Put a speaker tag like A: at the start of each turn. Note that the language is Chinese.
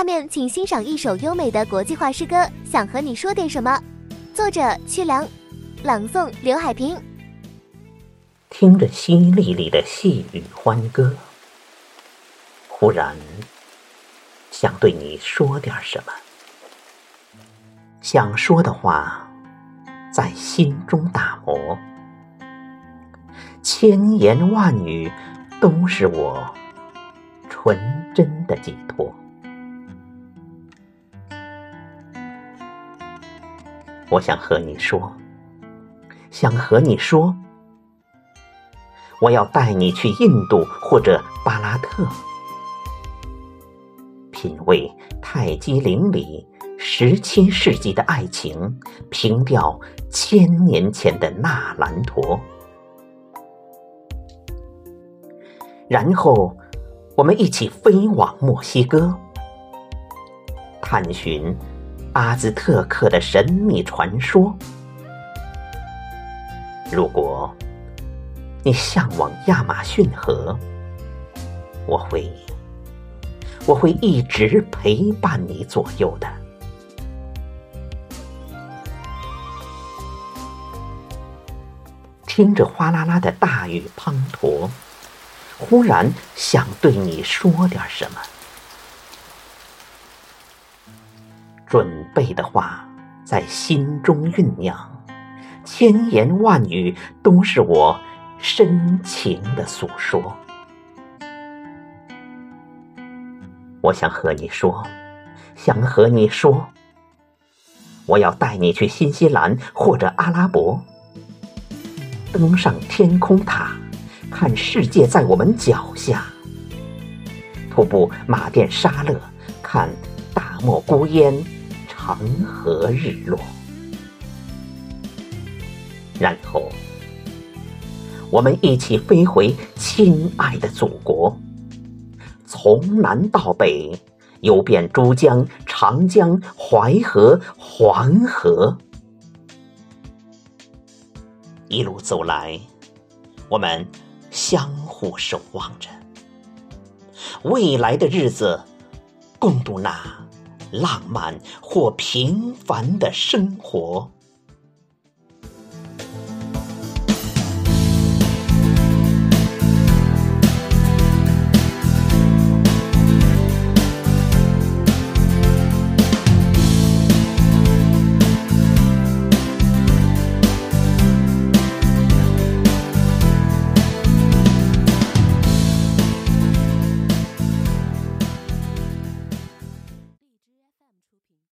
A: 下面请欣赏一首优美的国际化诗歌，想和你说点什么。作者屈良，朗诵刘海平。
B: 听着淅沥沥的细雨欢歌，忽然想对你说点什么。想说的话在心中打磨，千言万语都是我纯真的寄托。我想和你说，想和你说，我要带你去印度或者巴拉特，品味泰姬陵里十七世纪的爱情，凭吊千年前的纳兰陀，然后我们一起飞往墨西哥，探寻。阿兹特克的神秘传说。如果你向往亚马逊河，我会，我会一直陪伴你左右的。听着哗啦啦的大雨滂沱，忽然想对你说点什么。准备的话在心中酝酿，千言万语都是我深情的诉说。我想和你说，想和你说，我要带你去新西兰或者阿拉伯，登上天空塔，看世界在我们脚下；徒步马甸沙勒，看大漠孤烟。长河日落，然后我们一起飞回亲爱的祖国，从南到北，游遍珠江、长江、淮河、黄河，一路走来，我们相互守望着。未来的日子，共度那。浪漫或平凡的生活。